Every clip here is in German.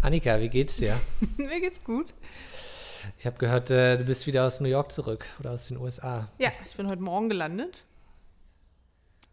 Annika, wie geht's dir? Mir geht's gut. Ich habe gehört, äh, du bist wieder aus New York zurück oder aus den USA. Ja, ich bin heute Morgen gelandet.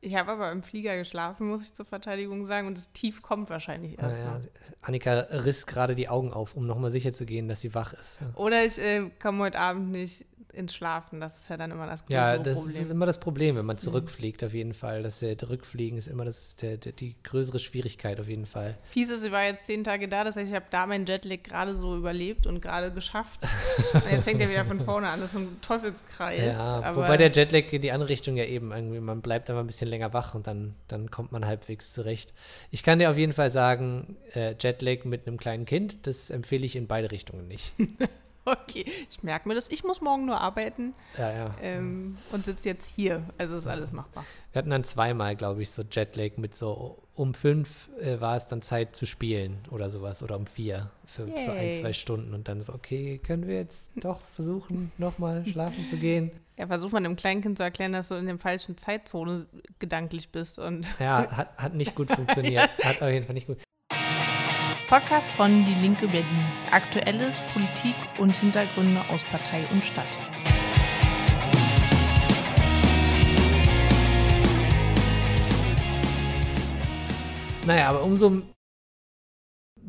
Ich habe aber im Flieger geschlafen, muss ich zur Verteidigung sagen, und das Tief kommt wahrscheinlich erst. Ja, Annika riss gerade die Augen auf, um nochmal sicher zu gehen, dass sie wach ist. Oder ich äh, komme heute Abend nicht ins Schlafen. Das ist ja dann immer das große Problem. Ja, das Problem. ist immer das Problem, wenn man zurückfliegt, auf jeden Fall. Das äh, Rückfliegen ist immer das, der, der, die größere Schwierigkeit, auf jeden Fall. Fies ist, ich war jetzt zehn Tage da, das heißt, ich habe da meinen Jetlag gerade so überlebt und gerade geschafft. und jetzt fängt er wieder von vorne an. Das ist ein Teufelskreis. Ja, wobei der Jetlag in die andere Richtung ja eben irgendwie, man bleibt mal ein bisschen länger wach und dann, dann kommt man halbwegs zurecht. Ich kann dir auf jeden Fall sagen, äh, Jetlag mit einem kleinen Kind, das empfehle ich in beide Richtungen nicht. Okay, ich merke mir das. Ich muss morgen nur arbeiten ja, ja. Ähm, und sitze jetzt hier. Also ist alles machbar. Wir hatten dann zweimal, glaube ich, so Jetlag mit so um fünf äh, war es dann Zeit zu spielen oder sowas oder um vier für, für ein, zwei Stunden und dann ist okay, können wir jetzt doch versuchen, nochmal schlafen zu gehen? Ja, versucht man dem Kleinkind zu erklären, dass du in der falschen Zeitzone gedanklich bist und. Ja, hat, hat nicht gut funktioniert. ja. Hat auf jeden Fall nicht gut. Podcast von Die Linke Berlin. Aktuelles, Politik und Hintergründe aus Partei und Stadt. Naja, aber umso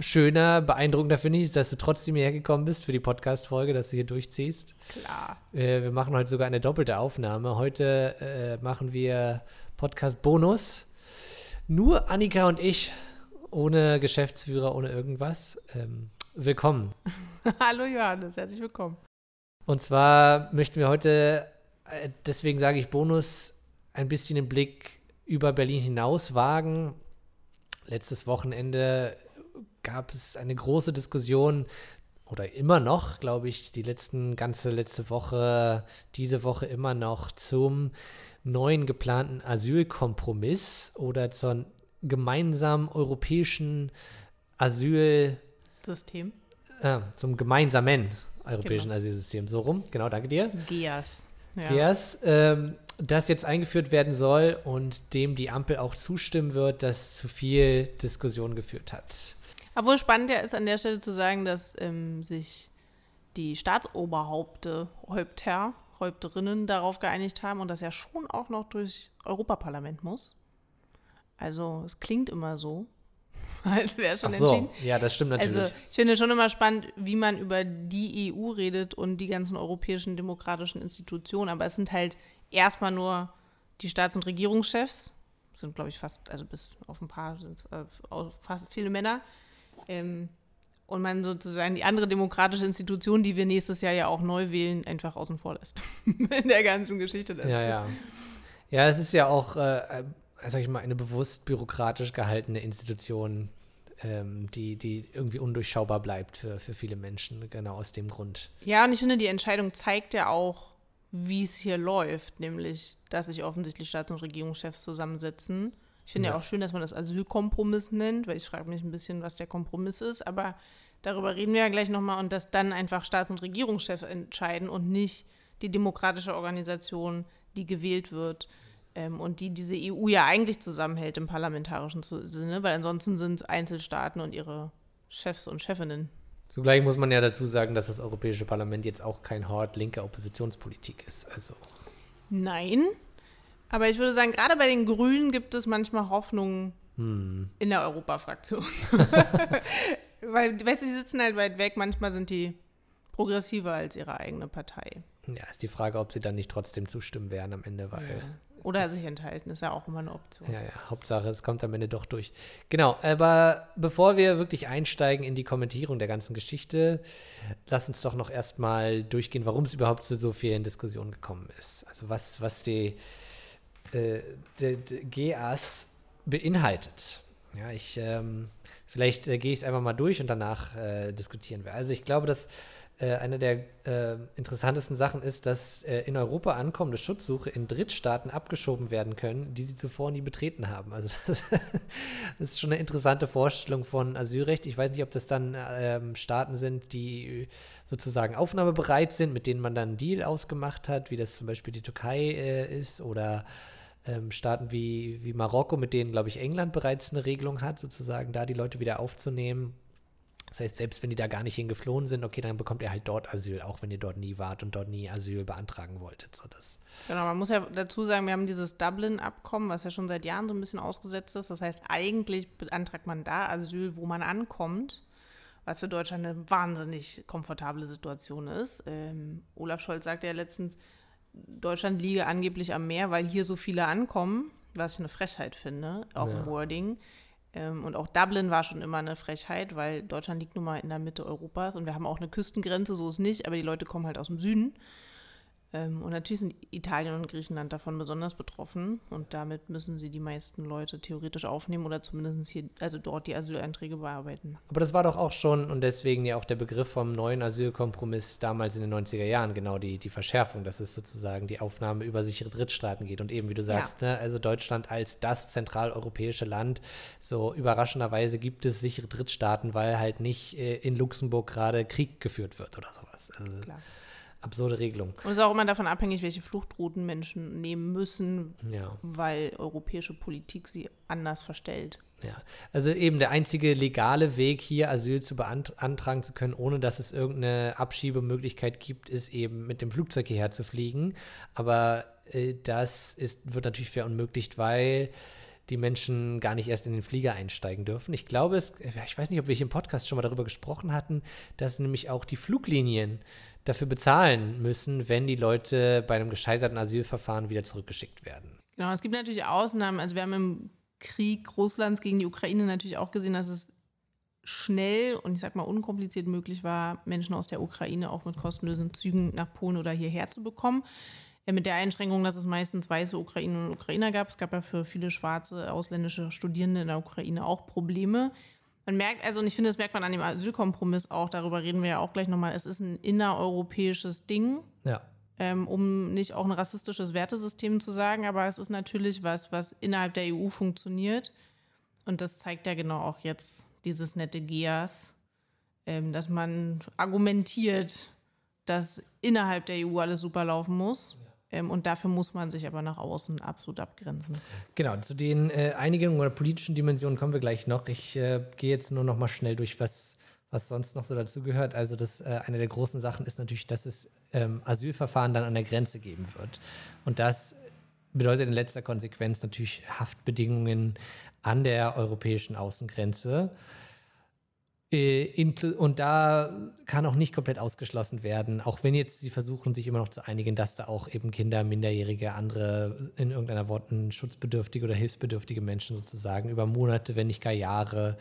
schöner, beeindruckender finde ich, dass du trotzdem hierher gekommen bist für die Podcast-Folge, dass du hier durchziehst. Klar. Äh, wir machen heute sogar eine doppelte Aufnahme. Heute äh, machen wir Podcast-Bonus. Nur Annika und ich ohne Geschäftsführer, ohne irgendwas. Ähm, willkommen. Hallo Johannes, herzlich willkommen. Und zwar möchten wir heute, äh, deswegen sage ich Bonus, ein bisschen den Blick über Berlin hinaus wagen. Letztes Wochenende gab es eine große Diskussion oder immer noch, glaube ich, die letzten ganze letzte Woche, diese Woche immer noch zum neuen geplanten Asylkompromiss oder zur gemeinsamen europäischen Asylsystem. Äh, zum gemeinsamen europäischen genau. Asylsystem. So rum. Genau, danke dir. GEAS. Ja. GEAS, ähm, das jetzt eingeführt werden soll und dem die Ampel auch zustimmen wird, das zu viel Diskussion geführt hat. Obwohl spannend ja ist an der Stelle zu sagen, dass ähm, sich die Staatsoberhaupte, Häupter, Häupterinnen darauf geeinigt haben und das ja schon auch noch durch Europaparlament muss. Also es klingt immer so, als wäre schon Ach so. entschieden. Ja, das stimmt natürlich. Also ich finde schon immer spannend, wie man über die EU redet und die ganzen europäischen demokratischen Institutionen. Aber es sind halt erstmal nur die Staats- und Regierungschefs. Sind, glaube ich, fast, also bis auf ein paar sind es äh, fast viele Männer. Ähm, und man sozusagen die andere demokratische Institution, die wir nächstes Jahr ja auch neu wählen, einfach außen vor lässt. In der ganzen Geschichte dazu. Ja, ja. Ja, es ist ja auch äh, sag ich mal, eine bewusst bürokratisch gehaltene Institution, ähm, die, die irgendwie undurchschaubar bleibt für, für viele Menschen, genau aus dem Grund. Ja, und ich finde, die Entscheidung zeigt ja auch, wie es hier läuft, nämlich, dass sich offensichtlich Staats- und Regierungschefs zusammensetzen. Ich finde ja. ja auch schön, dass man das Asylkompromiss nennt, weil ich frage mich ein bisschen, was der Kompromiss ist, aber darüber reden wir ja gleich nochmal und dass dann einfach Staats- und Regierungschefs entscheiden und nicht die demokratische Organisation, die gewählt wird ähm, und die diese EU ja eigentlich zusammenhält im parlamentarischen Sinne, weil ansonsten sind es Einzelstaaten und ihre Chefs und Chefinnen. Zugleich muss man ja dazu sagen, dass das Europäische Parlament jetzt auch kein Hort linker Oppositionspolitik ist. Also. Nein, aber ich würde sagen, gerade bei den Grünen gibt es manchmal Hoffnung hm. in der Europafraktion. Weil, weißt du, sie sitzen halt weit weg, manchmal sind die progressiver als ihre eigene Partei. Ja, ist die Frage, ob sie dann nicht trotzdem zustimmen werden am Ende, weil ja. Oder das, sich enthalten, ist ja auch immer eine Option. Ja, ja, Hauptsache, es kommt am Ende doch durch. Genau, aber bevor wir wirklich einsteigen in die Kommentierung der ganzen Geschichte, lass uns doch noch erstmal durchgehen, warum es überhaupt zu so vielen Diskussionen gekommen ist. Also was, was die, äh, die, die GAS beinhaltet. Ja, ich, ähm, vielleicht äh, gehe ich es einfach mal durch und danach äh, diskutieren wir. Also ich glaube, dass eine der äh, interessantesten Sachen ist, dass äh, in Europa ankommende Schutzsuche in Drittstaaten abgeschoben werden können, die sie zuvor nie betreten haben. Also das, das ist schon eine interessante Vorstellung von Asylrecht. Ich weiß nicht, ob das dann ähm, Staaten sind, die sozusagen aufnahmebereit sind, mit denen man dann einen Deal ausgemacht hat, wie das zum Beispiel die Türkei äh, ist oder ähm, Staaten wie, wie Marokko, mit denen, glaube ich, England bereits eine Regelung hat, sozusagen da die Leute wieder aufzunehmen Das heißt, selbst wenn die da gar nicht hingeflohen sind, okay, dann bekommt ihr halt dort Asyl, auch wenn ihr dort nie wart und dort nie Asyl beantragen wolltet. So, das genau, man muss ja dazu sagen, wir haben dieses Dublin-Abkommen, was ja schon seit Jahren so ein bisschen ausgesetzt ist. Das heißt, eigentlich beantragt man da Asyl, wo man ankommt was für Deutschland eine wahnsinnig komfortable Situation ist. Ähm, Olaf Scholz sagte ja letztens, Deutschland liege angeblich am Meer, weil hier so viele ankommen, was ich eine Frechheit finde, auch ja. im Wording. Ähm, und auch Dublin war schon immer eine Frechheit, weil Deutschland liegt nun mal in der Mitte Europas und wir haben auch eine Küstengrenze, so ist nicht, aber die Leute kommen halt aus dem Süden. Ähm, und natürlich sind Italien und Griechenland davon besonders betroffen und damit müssen sie die meisten Leute theoretisch aufnehmen oder zumindest hier, also dort die Asyleinträge bearbeiten. Aber das war doch auch schon und deswegen ja auch der Begriff vom neuen Asylkompromiss damals in den 90er Jahren, genau die, die Verschärfung, dass es sozusagen die Aufnahme über sichere Drittstaaten geht und eben, wie du sagst, ja. ne, also Deutschland als das zentraleuropäische Land, so überraschenderweise gibt es sichere Drittstaaten, weil halt nicht äh, in Luxemburg gerade Krieg geführt wird oder sowas. Also, Klar absurde Regelung. Und es ist auch immer davon abhängig, welche Fluchtrouten Menschen nehmen müssen, ja. weil europäische Politik sie anders verstellt. Ja, also eben der einzige legale Weg hier Asyl zu beantragen zu können, ohne dass es irgendeine Abschiebemöglichkeit gibt, ist eben mit dem Flugzeug hierher zu fliegen. Aber äh, das ist, wird natürlich verunmöglicht, weil die Menschen gar nicht erst in den Flieger einsteigen dürfen. Ich glaube, es, ich weiß nicht, ob wir hier im Podcast schon mal darüber gesprochen hatten, dass nämlich auch die Fluglinien dafür bezahlen müssen, wenn die Leute bei einem gescheiterten Asylverfahren wieder zurückgeschickt werden. Genau, es gibt natürlich Ausnahmen. Also wir haben im Krieg Russlands gegen die Ukraine natürlich auch gesehen, dass es schnell und ich sag mal unkompliziert möglich war, Menschen aus der Ukraine auch mit kostenlosen Zügen nach Polen oder hierher zu bekommen. Mit der Einschränkung, dass es meistens weiße Ukrainer und Ukrainer gab. Es gab ja für viele schwarze ausländische Studierende in der Ukraine auch Probleme. Man merkt, also, und ich finde, das merkt man an dem Asylkompromiss auch, darüber reden wir ja auch gleich nochmal, es ist ein innereuropäisches Ding. Ja. Ähm, um nicht auch ein rassistisches Wertesystem zu sagen, aber es ist natürlich was, was innerhalb der EU funktioniert. Und das zeigt ja genau auch jetzt dieses nette GEAS, ähm, dass man argumentiert, dass innerhalb der EU alles super laufen muss. Ähm, und dafür muss man sich aber nach außen absolut abgrenzen. Genau, zu den äh, Einigungen oder politischen Dimensionen kommen wir gleich noch. Ich äh, gehe jetzt nur noch mal schnell durch, was, was sonst noch so dazu gehört. Also das, äh, eine der großen Sachen ist natürlich, dass es ähm, Asylverfahren dann an der Grenze geben wird. Und das bedeutet in letzter Konsequenz natürlich Haftbedingungen an der europäischen Außengrenze. Äh, und da kann auch nicht komplett ausgeschlossen werden, auch wenn jetzt sie versuchen, sich immer noch zu einigen, dass da auch eben Kinder, Minderjährige, andere in irgendeiner Worten schutzbedürftige oder hilfsbedürftige Menschen sozusagen über Monate, wenn nicht gar Jahre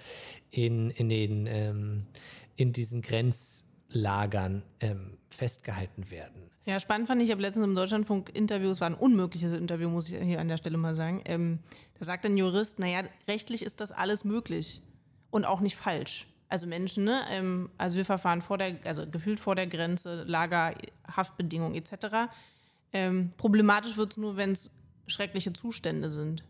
in, in, den, ähm, in diesen Grenzlagern ähm, festgehalten werden. Ja, spannend fand ich, ich habe letztens im Deutschlandfunk-Interview, es war ein unmögliches Interview, muss ich hier an der Stelle mal sagen, ähm, da sagt ein Jurist, naja, rechtlich ist das alles möglich und auch nicht falsch also Menschen, ne, im Asylverfahren vor der, also gefühlt vor der Grenze, Lager, Haftbedingungen etc. Ähm, problematisch wird es nur, wenn es schreckliche Zustände sind.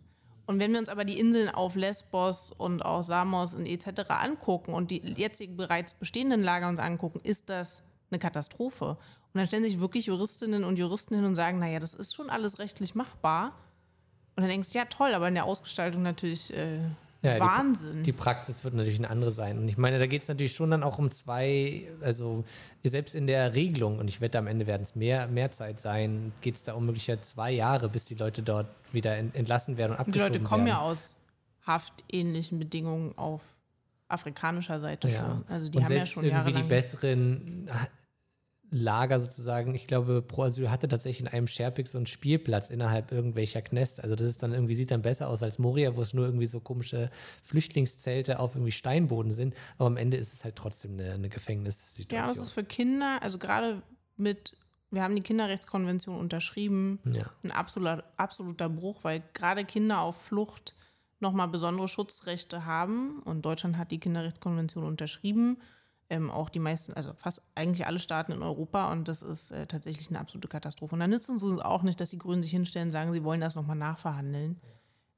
Und wenn wir uns aber die Inseln auf Lesbos und auch Samos und etc. angucken und die jetzigen bereits bestehenden Lager uns angucken, ist das eine Katastrophe. Und dann stellen sich wirklich Juristinnen und Juristen hin und sagen, naja, das ist schon alles rechtlich machbar. Und dann denkst du, ja toll, aber in der Ausgestaltung natürlich äh, ja, Wahnsinn. Die, die, Praxis wird natürlich eine andere sein. Und ich meine, da geht es natürlich schon dann auch um zwei, also selbst in der Regelung, und ich wette, am Ende werden es mehr, mehr Zeit sein, geht es da um möglicherweise zwei Jahre, bis die Leute dort wieder entlassen werden und abgeschoben werden. Die Leute kommen werden. ja aus haftähnlichen Bedingungen auf afrikanischer Seite ja. schon. Also die und haben ja schon irgendwie die besseren Lager sozusagen, ich glaube, Pro Asyl hatte tatsächlich in einem Sherpix so einen Spielplatz innerhalb irgendwelcher Knest. Also das ist dann irgendwie, sieht dann besser aus als Moria, wo es nur irgendwie so komische Flüchtlingszelte auf irgendwie Steinboden sind. Aber am Ende ist es halt trotzdem eine, eine Gefängnissituation. Ja, das ist für Kinder, also gerade mit, wir haben die Kinderrechtskonvention unterschrieben, ja. ein absoluter, absoluter Bruch, weil gerade Kinder auf Flucht nochmal besondere Schutzrechte haben. Und Deutschland hat die Kinderrechtskonvention unterschrieben ähm, auch die meisten, also fast eigentlich alle Staaten in Europa und das ist äh, tatsächlich eine absolute Katastrophe. Und da nützt uns auch nicht, dass die Grünen sich hinstellen und sagen, sie wollen das nochmal nachverhandeln.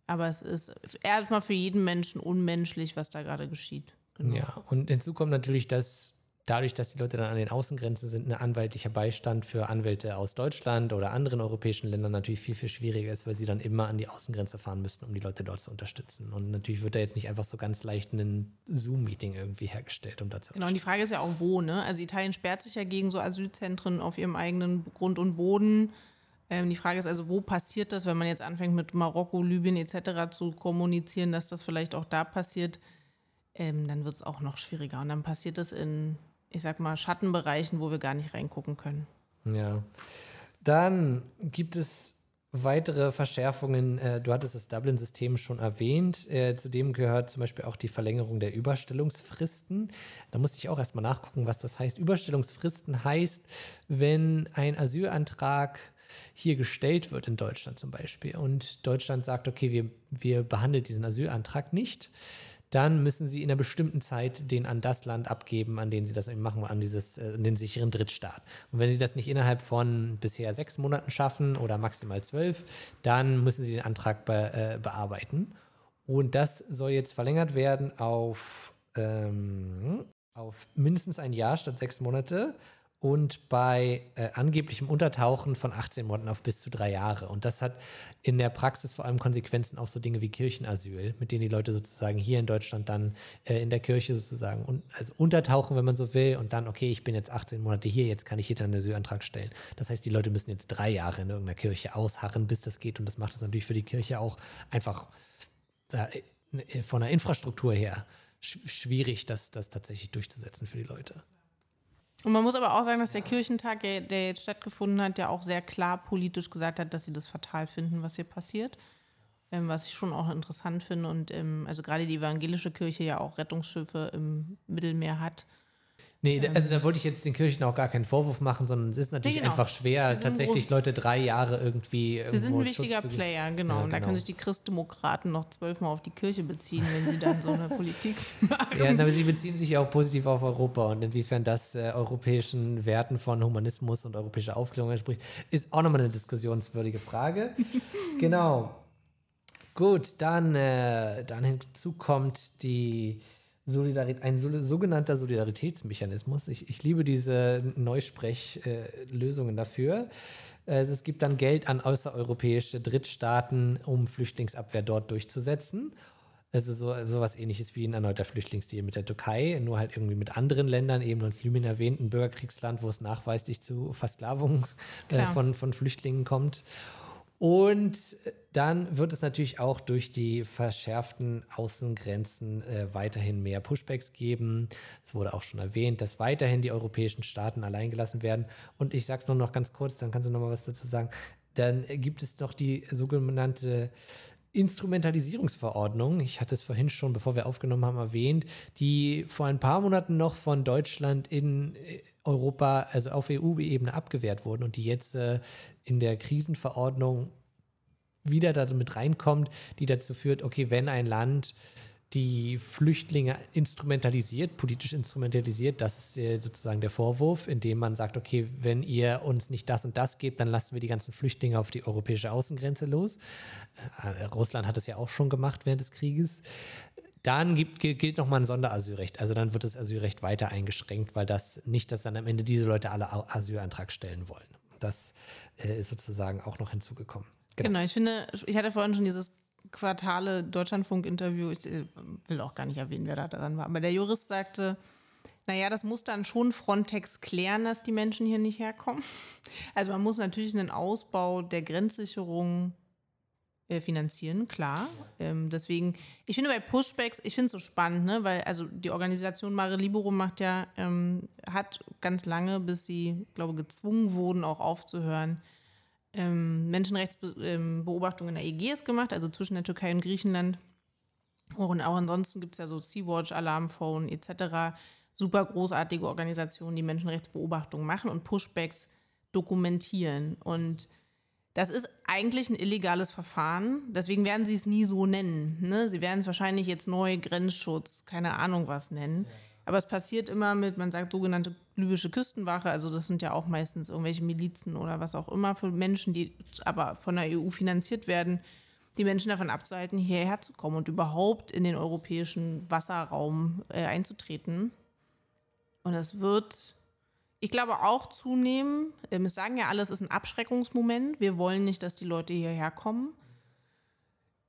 Aber es ist erstmal für jeden Menschen unmenschlich, was da gerade geschieht. Genau. Ja, und hinzu kommt natürlich, dass dadurch, dass die Leute dann an den Außengrenzen sind, ein anwaltlicher Beistand für Anwälte aus Deutschland oder anderen europäischen Ländern natürlich viel, viel schwieriger ist, weil sie dann immer an die Außengrenze fahren müssten, um die Leute dort zu unterstützen. Und natürlich wird da jetzt nicht einfach so ganz leicht ein Zoom-Meeting irgendwie hergestellt, um dazu Genau, und die Frage ist ja auch, wo, ne? Also Italien sperrt sich ja gegen so Asylzentren auf ihrem eigenen Grund und Boden. Ähm, die Frage ist also, wo passiert das, wenn man jetzt anfängt mit Marokko, Libyen etc. zu kommunizieren, dass das vielleicht auch da passiert, ähm, dann wird es auch noch schwieriger. Und dann passiert es in ich sag mal, Schattenbereichen, wo wir gar nicht reingucken können. Ja. Dann gibt es weitere Verschärfungen. Äh, du hattest das Dublin-System schon erwähnt. Äh, zudem gehört zum Beispiel auch die Verlängerung der Überstellungsfristen. Da musste ich auch erstmal nachgucken, was das heißt. Überstellungsfristen heißt, wenn ein Asylantrag hier gestellt wird in Deutschland zum Beispiel und Deutschland sagt, okay, wir, wir behandeln diesen Asylantrag nicht, dann müssen sie in einer bestimmten Zeit den an das Land abgeben, an dem sie das machen, an dieses, äh, den sicheren Drittstaat. Und wenn sie das nicht innerhalb von bisher sechs Monaten schaffen oder maximal zwölf, dann müssen sie den Antrag be, äh, bearbeiten. Und das soll jetzt verlängert werden auf, ähm, auf mindestens ein Jahr statt sechs Monate und bei äh, angeblichem Untertauchen von 18 Monaten auf bis zu drei Jahre. Und das hat in der Praxis vor allem Konsequenzen auf so Dinge wie Kirchenasyl, mit denen die Leute sozusagen hier in Deutschland dann äh, in der Kirche sozusagen un also untertauchen, wenn man so will, und dann, okay, ich bin jetzt 18 Monate hier, jetzt kann ich hier dann einen Asylantrag stellen. Das heißt, die Leute müssen jetzt drei Jahre in irgendeiner Kirche ausharren, bis das geht. Und das macht es natürlich für die Kirche auch einfach äh, von der Infrastruktur her schwierig, das, das tatsächlich durchzusetzen für die Leute. Und man muss aber auch sagen, dass der Kirchentag, der, jetzt stattgefunden hat, ja auch sehr klar politisch gesagt hat, dass sie das fatal finden, was hier passiert. Ähm, was ich schon auch interessant finde. Und ähm, also gerade die evangelische Kirche ja auch Rettungsschiffe im Mittelmeer hat. Nee, ähm, also da wollte ich jetzt den Kirchen auch gar keinen Vorwurf machen, sondern es ist natürlich genau. einfach schwer, tatsächlich Leute drei Jahre irgendwie. Sie sind ein wichtiger Player, genau. Ja, und da genau. können sich die Christdemokraten noch zwölfmal auf die Kirche beziehen, wenn sie dann so eine Politik machen. Ja, aber sie beziehen sich ja auch positiv auf Europa und inwiefern das äh, europäischen Werten von Humanismus und europäischer Aufklärung entspricht, ist auch nochmal eine diskussionswürdige Frage. genau. Gut, dann, äh, dann hinzu kommt die Solidarität, ein sogenannter Solidaritätsmechanismus. Ich, ich liebe diese Neusprechlösungen äh, dafür. Also es gibt dann Geld an außereuropäische Drittstaaten, um Flüchtlingsabwehr dort durchzusetzen. Also so sowas ähnliches wie ein erneuter Flüchtlingsdeal mit der Türkei, nur halt irgendwie mit anderen Ländern, eben als Libyen erwähnt, ein Bürgerkriegsland, wo es nachweislich zu Versklavung äh, von, von Flüchtlingen kommt. Und dann wird es natürlich auch durch die verschärften Außengrenzen äh, weiterhin mehr Pushbacks geben. Es wurde auch schon erwähnt, dass weiterhin die europäischen Staaten alleingelassen werden. Und ich sage es nur noch ganz kurz, dann kannst du noch mal was dazu sagen. Dann gibt es noch die sogenannte Instrumentalisierungsverordnung, ich hatte es vorhin schon, bevor wir aufgenommen haben, erwähnt, die vor ein paar Monaten noch von Deutschland in äh, Europa, also auf EU-Ebene abgewehrt wurden und die jetzt äh, in der Krisenverordnung wieder damit reinkommt, die dazu führt, okay, wenn ein Land die Flüchtlinge instrumentalisiert, politisch instrumentalisiert. Das ist äh, sozusagen der Vorwurf, indem man sagt, okay, wenn ihr uns nicht das und das gebt, dann lassen wir die ganzen Flüchtlinge auf die europäische Außengrenze los. Äh, Russland hat es ja auch schon gemacht während des Krieges. Dann gibt, gilt nochmal ein Sonderasylrecht. Also dann wird das Asylrecht weiter eingeschränkt, weil das nicht, dass dann am Ende diese Leute alle Asylantrag stellen wollen. Das äh, ist sozusagen auch noch hinzugekommen. Genau. genau, ich finde, ich hatte vorhin schon dieses Quartale Deutschlandfunk-Interview, ich äh, will auch gar nicht erwähnen, wer da dran war, aber der Jurist sagte, naja, das muss dann schon Frontex klären, dass die Menschen hier nicht herkommen. Also man muss natürlich einen Ausbau der Grenzsicherung äh, finanzieren, klar. Ähm, deswegen, ich finde bei Pushbacks, ich finde es so spannend, ne? weil also die Organisation Mare Liberum macht ja, ähm, hat ganz lange, bis sie, glaube gezwungen wurden, auch aufzuhören, ähm, Menschenrechtsbeobachtungen in der Ägäis gemacht, also zwischen der Türkei und Griechenland. Und auch ansonsten gibt es ja so Sea-Watch, Alarmphone etc. Super großartige Organisationen, die Menschenrechtsbeobachtungen machen und Pushbacks dokumentieren. Und das ist eigentlich ein illegales Verfahren. Deswegen werden sie es nie so nennen. Ne? Sie werden es wahrscheinlich jetzt neu Grenzschutz, keine Ahnung was nennen. Aber es passiert immer mit, man sagt sogenannte libysche Küstenwache, also das sind ja auch meistens irgendwelche Milizen oder was auch immer für Menschen, die aber von der EU finanziert werden, die Menschen davon abzuhalten, hierher zu kommen und überhaupt in den europäischen Wasserraum äh, einzutreten. Und es wird, ich glaube, auch zunehmen. Ähm, es sagen ja alle, es ist ein Abschreckungsmoment. Wir wollen nicht, dass die Leute hierher kommen.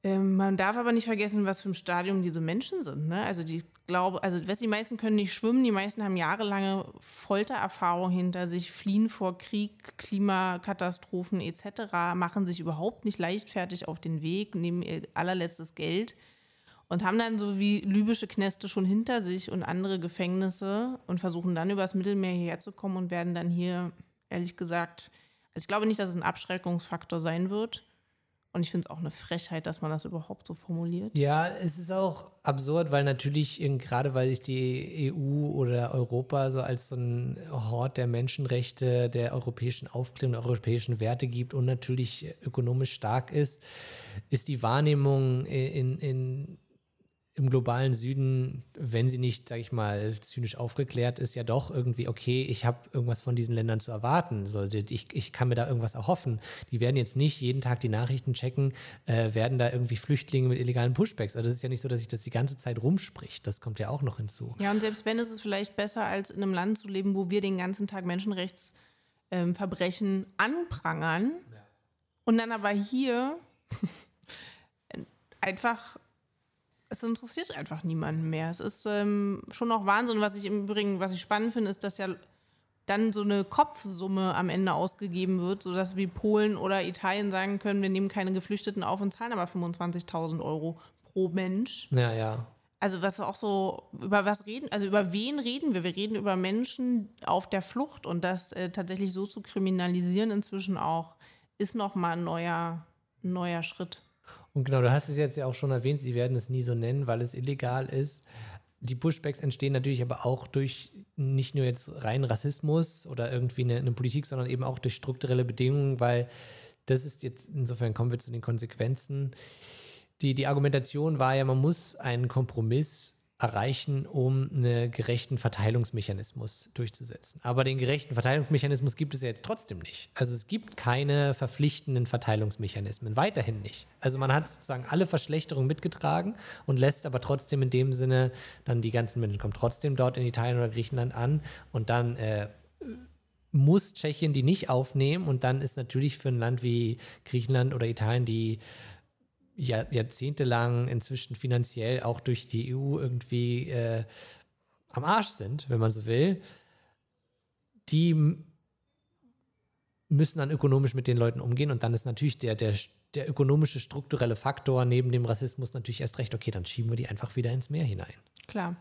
Ähm, man darf aber nicht vergessen, was für ein Stadium diese Menschen sind. Ne? Also die glaube, also die meisten können nicht schwimmen, die meisten haben jahrelange Foltererfahrung hinter sich, fliehen vor Krieg, Klimakatastrophen etc., machen sich überhaupt nicht leichtfertig auf den Weg, nehmen ihr allerletztes Geld und haben dann so wie libysche Knäste schon hinter sich und andere Gefängnisse und versuchen dann übers Mittelmeer hierher zu kommen und werden dann hier, ehrlich gesagt, also ich glaube nicht, dass es ein Abschreckungsfaktor sein wird. Und ich finde es auch eine Frechheit, dass man das überhaupt so formuliert. Ja, es ist auch absurd, weil natürlich, gerade weil sich die EU oder Europa so als so ein Hort der Menschenrechte, der europäischen Aufklärung, der europäischen Werte gibt und natürlich ökonomisch stark ist, ist die Wahrnehmung in, in im globalen Süden, wenn sie nicht, sag ich mal, zynisch aufgeklärt ist, ja doch irgendwie, okay, ich habe irgendwas von diesen Ländern zu erwarten. So, ich, ich kann mir da irgendwas erhoffen. Die werden jetzt nicht jeden Tag die Nachrichten checken, äh, werden da irgendwie Flüchtlinge mit illegalen Pushbacks. Also es ist ja nicht so, dass sich das die ganze Zeit rumspricht. Das kommt ja auch noch hinzu. Ja, und selbst wenn, ist es vielleicht besser, als in einem Land zu leben, wo wir den ganzen Tag Menschenrechtsverbrechen ähm, anprangern ja. und dann aber hier einfach es interessiert einfach niemanden mehr. Es ist ähm, schon auch Wahnsinn. Was ich im Übrigen, was ich spannend finde, ist, dass ja dann so eine Kopfsumme am Ende ausgegeben wird, sodass wie Polen oder Italien sagen können, wir nehmen keine Geflüchteten auf und zahlen aber 25.000 Euro pro Mensch. Ja, ja. Also was auch so, über was reden, also über wen reden wir? Wir reden über Menschen auf der Flucht und das äh, tatsächlich so zu kriminalisieren inzwischen auch, ist nochmal ein neuer, neuer Schritt. Und genau, du hast es jetzt ja auch schon erwähnt, sie werden es nie so nennen, weil es illegal ist. Die Pushbacks entstehen natürlich aber auch durch nicht nur jetzt rein Rassismus oder irgendwie eine, eine Politik, sondern eben auch durch strukturelle Bedingungen, weil das ist jetzt, insofern kommen wir zu den Konsequenzen. Die, die Argumentation war ja, man muss einen Kompromiss erreichen, um einen gerechten Verteilungsmechanismus durchzusetzen. Aber den gerechten Verteilungsmechanismus gibt es ja jetzt trotzdem nicht. Also es gibt keine verpflichtenden Verteilungsmechanismen, weiterhin nicht. Also man hat sozusagen alle Verschlechterungen mitgetragen und lässt aber trotzdem in dem Sinne dann die ganzen Menschen kommen trotzdem dort in Italien oder Griechenland an und dann äh, muss Tschechien die nicht aufnehmen und dann ist natürlich für ein Land wie Griechenland oder Italien die Jahr, jahrzehntelang inzwischen finanziell auch durch die EU irgendwie äh, am Arsch sind, wenn man so will, die müssen dann ökonomisch mit den Leuten umgehen und dann ist natürlich der, der, der ökonomische strukturelle Faktor neben dem Rassismus natürlich erst recht, okay, dann schieben wir die einfach wieder ins Meer hinein. Klar.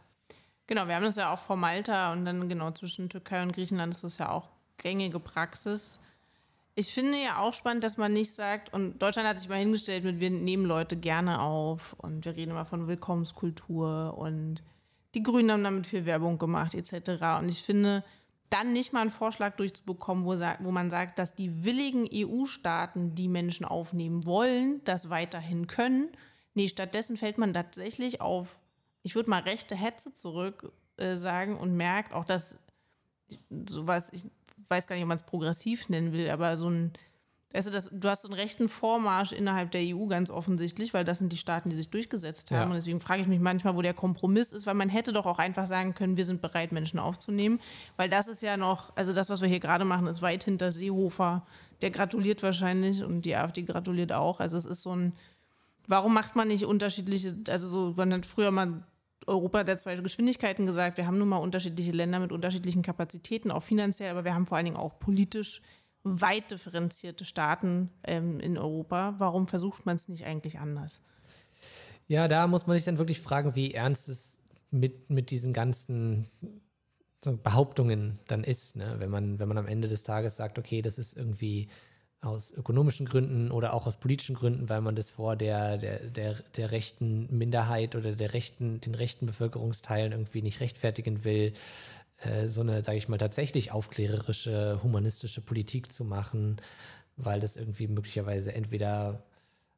Genau, wir haben das ja auch vor Malta und dann genau zwischen Türkei und Griechenland ist das ja auch gängige Praxis. Ich finde ja auch spannend, dass man nicht sagt, und Deutschland hat sich mal hingestellt mit, wir nehmen Leute gerne auf und wir reden immer von Willkommenskultur und die Grünen haben damit viel Werbung gemacht etc. Und ich finde, dann nicht mal einen Vorschlag durchzubekommen, wo, wo man sagt, dass die willigen EU-Staaten, die Menschen aufnehmen wollen, das weiterhin können. Nee, stattdessen fällt man tatsächlich auf, ich würde mal rechte Hetze zurück äh, sagen und merkt auch, dass sowas, ich weiß gar nicht, ob man es progressiv nennen will, aber so ein, weißt du, das, du hast einen rechten Vormarsch innerhalb der EU ganz offensichtlich, weil das sind die Staaten, die sich durchgesetzt haben. Ja. Und deswegen frage ich mich manchmal, wo der Kompromiss ist, weil man hätte doch auch einfach sagen können, wir sind bereit, Menschen aufzunehmen. Weil das ist ja noch, also das, was wir hier gerade machen, ist weit hinter Seehofer. Der gratuliert wahrscheinlich und die AfD gratuliert auch. Also es ist so ein, warum macht man nicht unterschiedliche, also so, man hat früher mal Europa der zwei Geschwindigkeiten gesagt. Wir haben nun mal unterschiedliche Länder mit unterschiedlichen Kapazitäten, auch finanziell, aber wir haben vor allen Dingen auch politisch weit differenzierte Staaten ähm, in Europa. Warum versucht man es nicht eigentlich anders? Ja, da muss man sich dann wirklich fragen, wie ernst es mit, mit diesen ganzen Behauptungen dann ist, ne? wenn, man, wenn man am Ende des Tages sagt, okay, das ist irgendwie aus ökonomischen Gründen oder auch aus politischen Gründen, weil man das vor der, der, der, der rechten Minderheit oder der rechten, den rechten Bevölkerungsteilen irgendwie nicht rechtfertigen will, äh, so eine, sage ich mal, tatsächlich aufklärerische, humanistische Politik zu machen, weil das irgendwie möglicherweise entweder,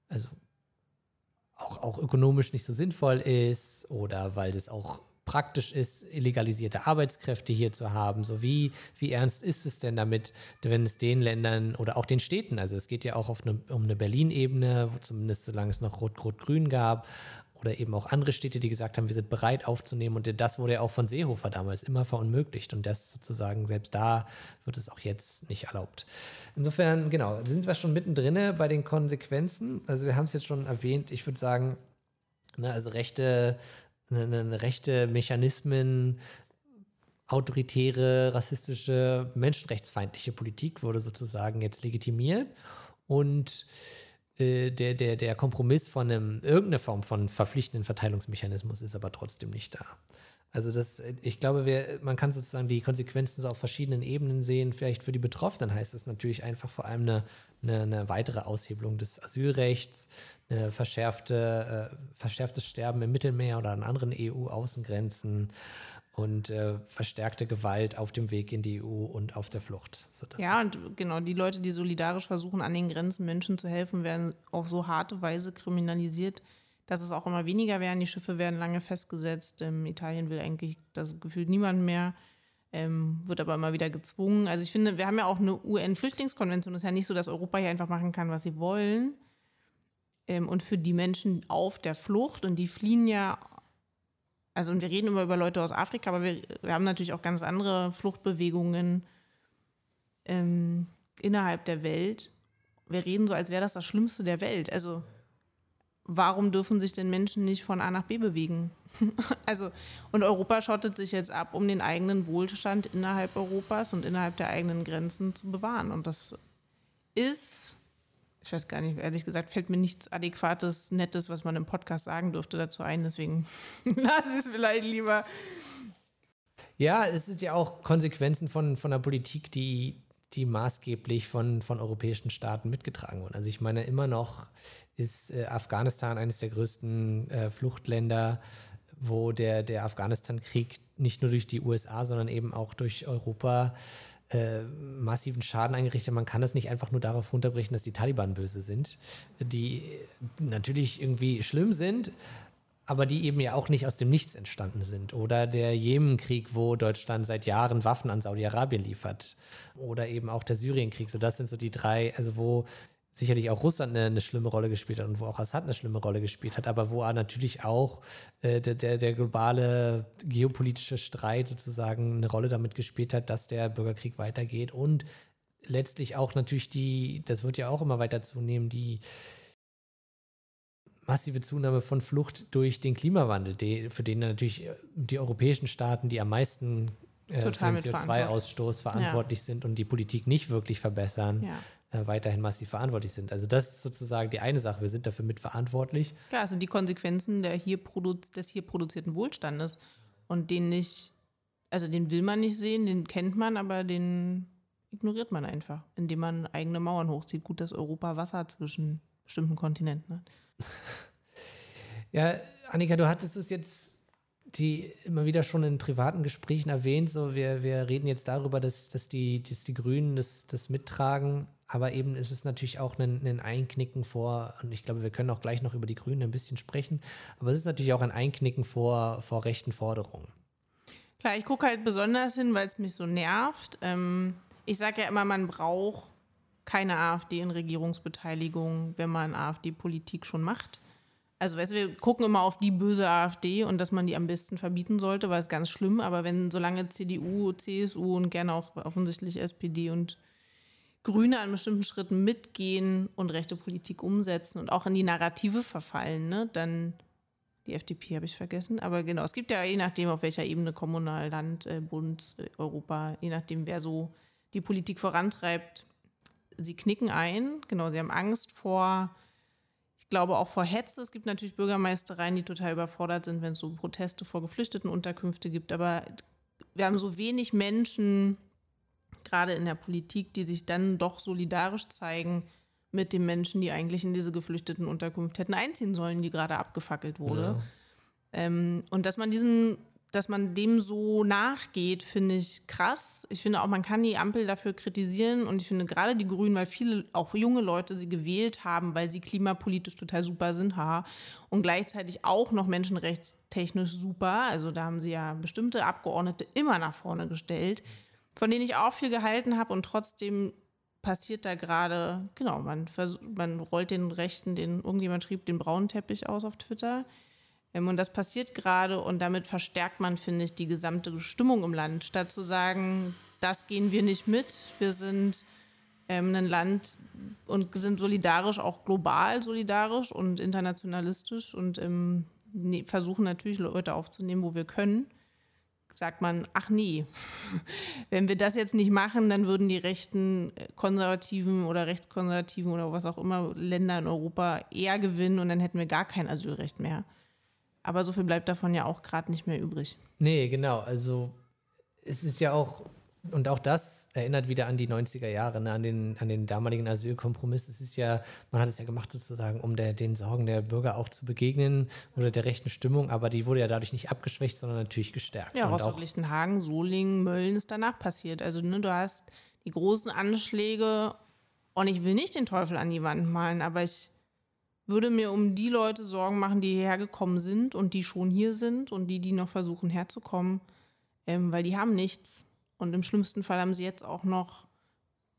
also auch, auch ökonomisch nicht so sinnvoll ist oder weil das auch praktisch ist, illegalisierte Arbeitskräfte hier zu haben. So wie, wie ernst ist es denn damit, wenn es den Ländern oder auch den Städten, also es geht ja auch eine, um eine Berlin-Ebene, zumindest solange es noch Rot-Rot-Grün gab oder eben auch andere Städte, die gesagt haben, wir sind bereit aufzunehmen. Und das wurde ja auch von Seehofer damals immer verunmöglicht. Und das sozusagen, selbst da wird es auch jetzt nicht erlaubt. Insofern, genau, sind wir schon mittendrin bei den Konsequenzen. Also wir haben es jetzt schon erwähnt, ich würde sagen, ne, also rechte, rechte Mechanismen, autoritäre, rassistische, menschenrechtsfeindliche Politik wurde sozusagen jetzt legitimiert. Und äh, der, der, der Kompromiss von einem, irgendeiner Form von verpflichtenden Verteilungsmechanismus ist aber trotzdem nicht da. Also das, ich glaube, wir, man kann sozusagen die Konsequenzen so auf verschiedenen Ebenen sehen. Vielleicht für die Betroffenen heißt es natürlich einfach vor allem eine, eine, eine, weitere Aushebelung des Asylrechts, eine verschärfte, äh, verschärftes Sterben im Mittelmeer oder an anderen EU-Außengrenzen und äh, verstärkte Gewalt auf dem Weg in die EU und auf der Flucht. So, ja, und genau, die Leute, die solidarisch versuchen, an den Grenzen Menschen zu helfen, werden auf so harte Weise kriminalisiert, dass es auch immer weniger werden. Die Schiffe werden lange festgesetzt. Ähm, Italien will eigentlich das gefühlt niemand mehr, ähm, wird aber immer wieder gezwungen. Also ich finde, wir haben ja auch eine UN-Flüchtlingskonvention. Es ist ja nicht so, dass Europa hier einfach machen kann, was sie wollen. Ähm, und für die Menschen auf der Flucht, und die fliehen ja also und wir reden immer über Leute aus Afrika, aber wir, wir haben natürlich auch ganz andere Fluchtbewegungen ähm, innerhalb der Welt. Wir reden so, als wäre das das Schlimmste der Welt. Also warum dürfen sich denn Menschen nicht von A nach B bewegen? also und Europa schottet sich jetzt ab, um den eigenen Wohlstand innerhalb Europas und innerhalb der eigenen Grenzen zu bewahren. Und das ist ich weiß gar nicht, ehrlich gesagt, fällt mir nichts Adäquates, Nettes, was man im Podcast sagen dürfte, dazu ein. Deswegen lasse ich es vielleicht lieber. Ja, es sind ja auch Konsequenzen von, von der Politik, die, die maßgeblich von, von europäischen Staaten mitgetragen wurden. Also ich meine, immer noch ist äh, Afghanistan eines der größten äh, Fluchtländer, wo der, der Afghanistan-Krieg nicht nur durch die USA, sondern eben auch durch Europa äh, massiven Schaden eingerichtet. Man kann es nicht einfach nur darauf runterbrechen, dass die Taliban böse sind, die natürlich irgendwie schlimm sind, aber die eben ja auch nicht aus dem Nichts entstanden sind. Oder der Jemenkrieg, wo Deutschland seit Jahren Waffen an Saudi-Arabien liefert. Oder eben auch der Syrienkrieg. So, das sind so die drei, also wo sicherlich auch Russland eine, eine, schlimme Rolle gespielt hat und wo auch Assad eine schlimme Rolle gespielt hat, aber wo natürlich auch äh, der, der, der, globale geopolitische Streit sozusagen eine Rolle damit gespielt hat, dass der Bürgerkrieg weitergeht und letztlich auch natürlich die, das wird ja auch immer weiter zunehmen, die massive Zunahme von Flucht durch den Klimawandel, die, für den natürlich die europäischen Staaten, die am meisten äh, für den CO2-Ausstoß verantwortlich ja. sind und die Politik nicht wirklich verbessern, ja äh, weiterhin massiv verantwortlich sind. Also das ist sozusagen die eine Sache. Wir sind dafür mitverantwortlich. Klar, es sind die Konsequenzen der hier des hier produzierten Wohlstandes und den nicht, also den will man nicht sehen, den kennt man, aber den ignoriert man einfach, indem man eigene Mauern hochzieht. Gut, dass Europa Wasser zwischen bestimmten Kontinenten hat. ja, Annika, du hattest es jetzt die immer wieder schon in privaten Gesprächen erwähnt, so wir, wir reden jetzt darüber, dass, dass, die, dass die Grünen das, das mittragen aber eben ist es natürlich auch ein, ein, Einknicken vor, und ich glaube, wir können auch gleich noch über die Grünen ein bisschen sprechen, aber es ist natürlich auch ein Einknicken vor, vor rechten Forderungen. Klar, ich gucke halt besonders hin, weil es mich so nervt. Ähm, ich sage ja immer, man braucht keine AfD in Regierungsbeteiligung, wenn man AfD-Politik schon macht. Also, weißt wir gucken immer auf die böse AfD und dass man die am besten verbieten sollte, weil es ganz schlimm. Aber wenn solange CDU, CSU und gerne auch offensichtlich SPD und Grüne an bestimmten Schritten mitgehen und rechte Politik umsetzen und auch in die Narrative verfallen, ne? dann die FDP habe ich vergessen, aber genau, es gibt ja je nachdem, auf welcher Ebene, Kommunal, Land, äh, Bund, äh, Europa, je nachdem, wer so die Politik vorantreibt, sie knicken ein. Genau, sie haben Angst vor, ich glaube auch vor Hetze. Es gibt natürlich Bürgermeistereien, die total überfordert sind, wenn es so Proteste vor geflüchteten Unterkünfte gibt, aber wir haben so wenig Menschen, gerade in der Politik, die sich dann doch solidarisch zeigen mit den Menschen, die eigentlich in diese geflüchteten Unterkunft hätten einziehen sollen, die gerade abgefackelt wurde. Ja. Ähm, und dass man diesen, dass man dem so nachgeht, finde ich krass. Ich finde auch, man kann die Ampel dafür kritisieren und ich finde gerade die Grünen, weil viele, auch junge Leute sie gewählt haben, weil sie klimapolitisch total super sind, ha, und gleichzeitig auch noch menschenrechtstechnisch super. Also da haben sie ja bestimmte Abgeordnete immer nach vorne gestellt von denen ich auch viel gehalten habe und trotzdem passiert da gerade, genau, man, man rollt den Rechten, den irgendjemand schrieb, den braunen Teppich aus auf Twitter. Ähm, und das passiert gerade und damit verstärkt man, finde ich, die gesamte Stimmung im Land. Statt zu sagen, das gehen wir nicht mit, wir sind ähm, ein Land und sind solidarisch, auch global solidarisch und internationalistisch und ähm, ne, versuchen natürlich Leute aufzunehmen, wo wir können sagt man, ach nee, wenn wir das jetzt nicht machen, dann würden die rechten äh, Konservativen oder Rechtskonservativen oder was auch immer Länder in Europa eher gewinnen und dann hätten wir gar kein Asylrecht mehr. Aber so viel bleibt davon ja auch gerade nicht mehr übrig. Nee, genau. Also es ist ja auch und auch das erinnert wieder an die 90er Jahre, ne, an, den, an den damaligen Asylkompromiss. Es ist ja, man hat es ja gemacht sozusagen, um der, den Sorgen der Bürger auch zu begegnen oder der rechten Stimmung, aber die wurde ja dadurch nicht abgeschwächt, sondern natürlich gestärkt. Ja, Rostock-Lichtenhagen, Solingen, Mölln ist danach passiert. Also ne, du hast die großen Anschläge und ich will nicht den Teufel an die Wand malen, aber ich würde mir um die Leute Sorgen machen, die hierher gekommen sind und die schon hier sind und die, die noch versuchen herzukommen, ähm, weil die haben nichts. Und im schlimmsten Fall haben sie jetzt auch noch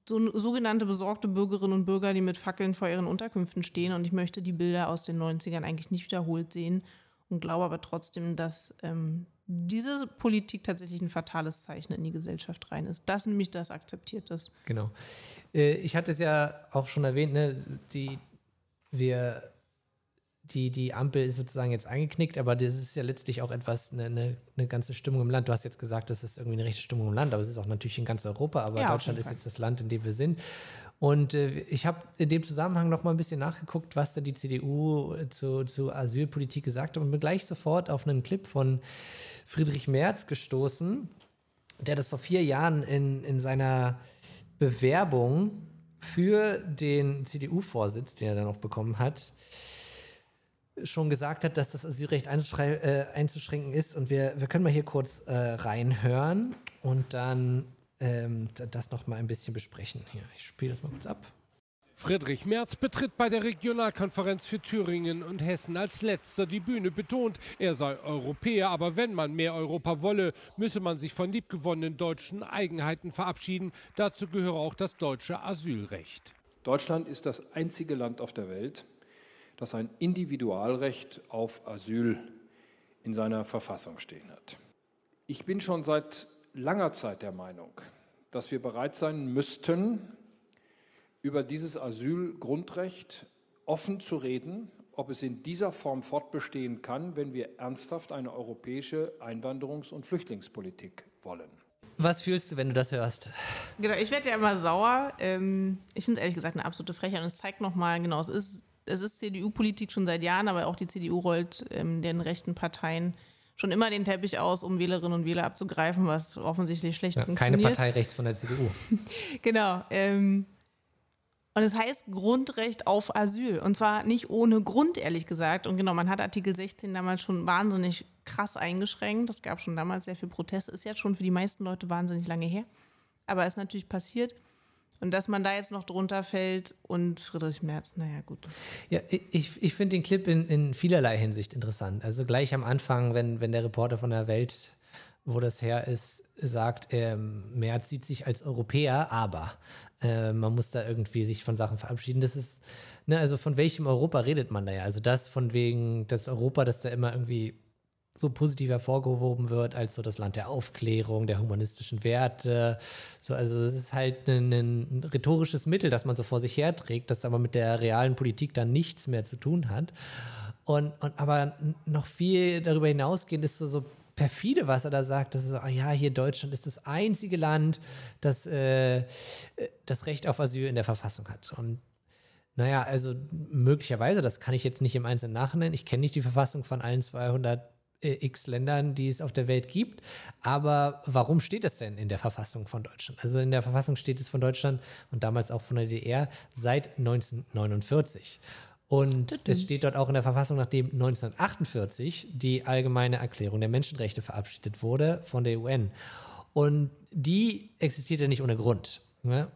so sogenannte besorgte Bürgerinnen und Bürger, die mit Fackeln vor ihren Unterkünften stehen. Und ich möchte die Bilder aus den 90ern eigentlich nicht wiederholt sehen und glaube aber trotzdem, dass ähm, diese Politik tatsächlich ein fatales Zeichen in die Gesellschaft rein ist. Das nämlich das akzeptiert ist. Genau. Äh, ich hatte es ja auch schon erwähnt, ne, die, wir die, die Ampel ist sozusagen jetzt eingeknickt, aber das ist ja letztlich auch etwas, eine, eine, eine, ganze Stimmung im Land. Du hast jetzt gesagt, das ist irgendwie eine rechte Stimmung im Land, aber es ist auch natürlich in ganz Europa. Aber ja, Deutschland ist jetzt das Land, in dem wir sind. Und äh, ich habe in dem Zusammenhang noch mal ein bisschen nachgeguckt, was denn die CDU zu, zu Asylpolitik gesagt hat und bin gleich sofort auf einen Clip von Friedrich Merz gestoßen, der das vor vier Jahren in, in seiner Bewerbung für den CDU-Vorsitz, den er dann auch bekommen hat, schon gesagt hat, dass das Asylrecht äh, einzuschränken ist. Und wir, wir können mal hier kurz äh, reinhören und dann ähm, das noch mal ein bisschen besprechen. Hier, ich spiele das mal kurz ab. Friedrich Merz betritt bei der Regionalkonferenz für Thüringen und Hessen als letzter die Bühne, betont, er sei Europäer, aber wenn man mehr Europa wolle, müsse man sich von liebgewonnenen deutschen Eigenheiten verabschieden. Dazu gehöre auch das deutsche Asylrecht. Deutschland ist das einzige Land auf der Welt, das ein Individualrecht auf Asyl in seiner Verfassung stehen hat. Ich bin schon seit langer Zeit der Meinung, dass wir bereit sein müssten, über dieses Asylgrundrecht offen zu reden, ob es in dieser Form fortbestehen kann, wenn wir ernsthaft eine europäische Einwanderungs- und Flüchtlingspolitik wollen. Was fühlst du, wenn du das hörst? Genau, ich werde ja immer sauer. Ähm, ich finde es ehrlich gesagt eine absolute Frechheit und es zeigt nochmal, genau, es ist es ist CDU-Politik schon seit Jahren, aber auch die CDU rollt ähm, den rechten Parteien schon immer den Teppich aus, um Wählerinnen und Wähler abzugreifen, was offensichtlich schlecht ja, funktioniert. Keine Partei rechts von der CDU. genau. Ähm, und es heißt Grundrecht auf Asyl. Und zwar nicht ohne Grund, ehrlich gesagt. Und genau, man hat Artikel 16 damals schon wahnsinnig krass eingeschränkt. Es gab schon damals sehr viel Protest. Ist jetzt schon für die meisten Leute wahnsinnig lange her. Aber ist natürlich passiert. Und dass man da jetzt noch drunter fällt und Friedrich Merz, naja, gut. Ja, ich, ich finde den Clip in, in vielerlei Hinsicht interessant. Also gleich am Anfang, wenn, wenn der Reporter von der Welt, wo das her ist, sagt, ähm, Merz sieht sich als Europäer, aber äh, man muss da irgendwie sich von Sachen verabschieden. Das ist, ne, also von welchem Europa redet man da ja? Also das von wegen, das Europa, das da immer irgendwie so positiv hervorgehoben wird als so das Land der Aufklärung, der humanistischen Werte. So, also es ist halt ein, ein, rhetorisches Mittel, das man so vor sich herträgt, das aber mit der realen Politik dann nichts mehr zu tun hat. Und, und aber noch viel darüber hinausgehend ist so, so perfide, was er da sagt. Das ist ah ja, hier Deutschland ist das einzige Land, das äh, das Recht auf Asyl in der Verfassung hat. Und naja, also möglicherweise, das kann ich jetzt nicht im Einzelnen nachnennen. Ich kenne nicht die Verfassung von allen 200 äh, x Ländern, die es auf der Welt gibt. Aber warum steht es denn in der Verfassung von Deutschland? Also in der Verfassung steht es von Deutschland und damals auch von der DDR seit 1949. Und es steht dort auch in der Verfassung, nachdem 1948 die Allgemeine Erklärung der Menschenrechte verabschiedet wurde von der UN. Und die existiert ja nicht ohne Grund. Ne?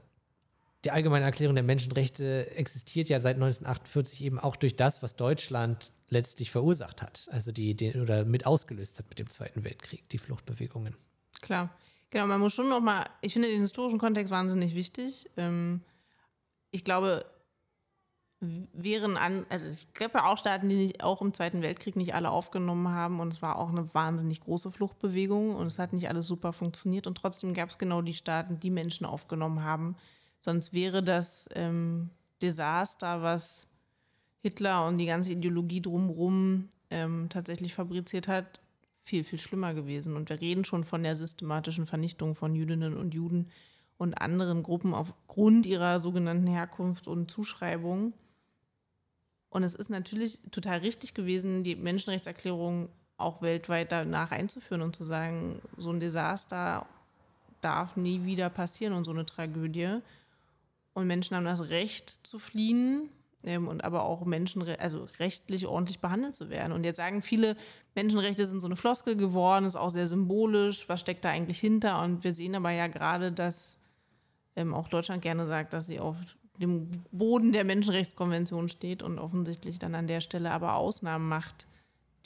Die Allgemeine Erklärung der Menschenrechte existiert ja seit 1948 eben auch durch das, was Deutschland letztlich verursacht hat, also die, die oder mit ausgelöst hat mit dem Zweiten Weltkrieg, die Fluchtbewegungen. Klar. Genau, man muss schon nochmal, ich finde den historischen Kontext wahnsinnig wichtig. Ähm, ich glaube, wären an, also es ja auch Staaten, die nicht, auch im Zweiten Weltkrieg nicht alle aufgenommen haben und es war auch eine wahnsinnig große Fluchtbewegung und es hat nicht alles super funktioniert und trotzdem gab es genau die Staaten, die Menschen aufgenommen haben. Sonst wäre das ähm, Desaster, was Hitler und die ganze Ideologie drumherum ähm, tatsächlich fabriziert hat, viel, viel schlimmer gewesen. Und wir reden schon von der systematischen Vernichtung von Jüdinnen und Juden und anderen Gruppen aufgrund ihrer sogenannten Herkunft und Zuschreibung. Und es ist natürlich total richtig gewesen, die Menschenrechtserklärung auch weltweit danach einzuführen und zu sagen, so ein Desaster darf nie wieder passieren und so eine Tragödie. Und Menschen haben das Recht zu fliehen ähm, und aber auch Menschen, also rechtlich ordentlich behandelt zu werden. Und jetzt sagen viele, Menschenrechte sind so eine Floskel geworden, ist auch sehr symbolisch. Was steckt da eigentlich hinter? Und wir sehen aber ja gerade, dass ähm, auch Deutschland gerne sagt, dass sie auf dem Boden der Menschenrechtskonvention steht und offensichtlich dann an der Stelle aber Ausnahmen macht,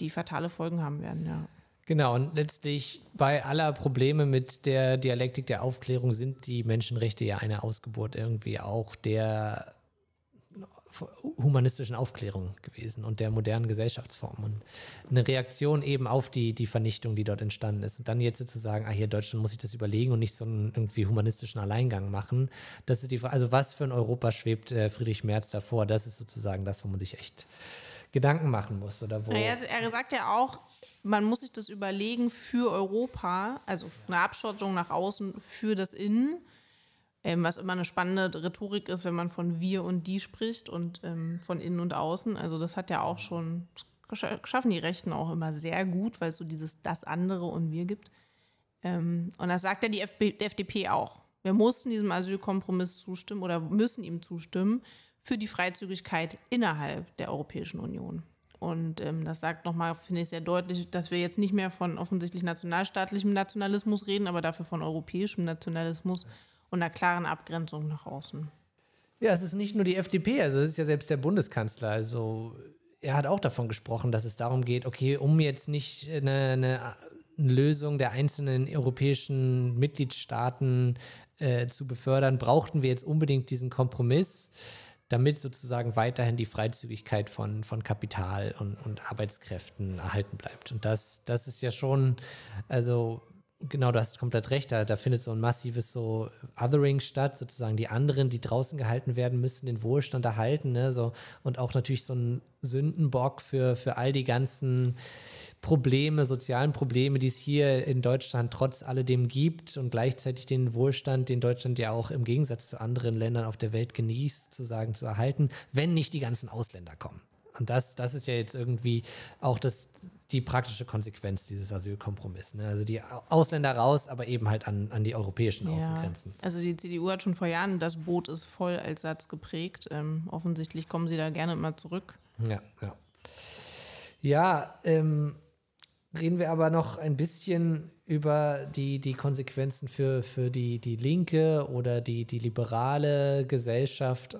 die fatale Folgen haben werden, ja. Genau, und letztlich bei aller Probleme mit der Dialektik der Aufklärung sind die Menschenrechte ja eine Ausgeburt irgendwie auch der humanistischen Aufklärung gewesen und der modernen Gesellschaftsform und eine Reaktion eben auf die, die Vernichtung, die dort entstanden ist. Und dann jetzt sozusagen, ah, hier Deutschland muss sich das überlegen und nicht so einen irgendwie humanistischen Alleingang machen. Das ist die Frage, also was für ein Europa schwebt äh, Friedrich Merz davor? Das ist sozusagen das, wo man sich echt Gedanken machen muss. Oder wo naja, er sagt ja auch, man muss sich das überlegen für Europa, also eine Abschottung nach außen für das Innen ähm, was immer eine spannende Rhetorik ist, wenn man von wir und die spricht und ähm, von innen und außen. Also das hat ja auch schon, schaffen die Rechten auch immer sehr gut, weil es so dieses das andere und wir gibt. Ähm, und das sagt ja die FB, FDP auch. Wir mussten diesem Asylkompromiss zustimmen oder müssen ihm zustimmen für die Freizügigkeit innerhalb der Europäischen Union. Und ähm, das sagt nochmal, finde ich, sehr deutlich, dass wir jetzt nicht mehr von offensichtlich nationalstaatlichem Nationalismus reden, aber dafür von europäischem Nationalismus und einer klaren Abgrenzung nach außen. Ja, es ist nicht nur die FDP, also es ist ja selbst der Bundeskanzler. Also er hat auch davon gesprochen, dass es darum geht, okay, um jetzt nicht eine, eine Lösung der einzelnen europäischen Mitgliedstaaten äh, zu befördern, brauchten wir jetzt unbedingt diesen Kompromiss, damit sozusagen weiterhin die Freizügigkeit von, von Kapital und, und Arbeitskräften erhalten bleibt. Und das, das ist ja schon, also genau, du hast komplett recht, da, da findet so ein massives so Othering statt, sozusagen die anderen, die draußen gehalten werden müssen, den Wohlstand erhalten, ne, so und auch natürlich so ein Sündenbock für, für all die ganzen Probleme, sozialen Probleme, die es hier in Deutschland trotz alledem gibt und gleichzeitig den Wohlstand, den Deutschland ja auch im Gegensatz zu anderen Ländern auf der Welt genießt, zu sagen, zu erhalten, wenn nicht die ganzen Ausländer kommen. Und das, das ist ja jetzt irgendwie auch das, die praktische Konsequenz dieses Asylkompromisses. Ne? Also die Ausländer raus, aber eben halt an, an die europäischen ja. Außengrenzen. Also die CDU hat schon vor Jahren das Boot ist voll als Satz geprägt. Ähm, offensichtlich kommen sie da gerne immer zurück. Ja, ja. Ja, ähm, reden wir aber noch ein bisschen über die, die Konsequenzen für, für die, die linke oder die, die liberale Gesellschaft.